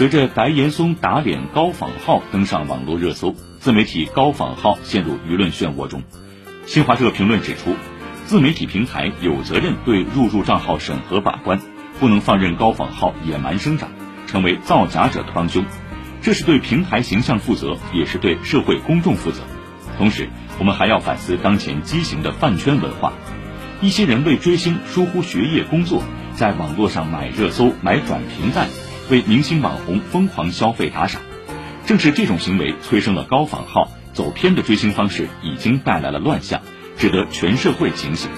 随着白岩松打脸高仿号登上网络热搜，自媒体高仿号陷入舆论漩涡中。新华社评论指出，自媒体平台有责任对入驻账号审核把关，不能放任高仿号野蛮生长，成为造假者的帮凶。这是对平台形象负责，也是对社会公众负责。同时，我们还要反思当前畸形的饭圈文化。一些人为追星疏忽学业工作，在网络上买热搜、买转评赞，为明星网红疯狂消费打赏。正是这种行为催生了高仿号，走偏的追星方式已经带来了乱象，值得全社会警醒。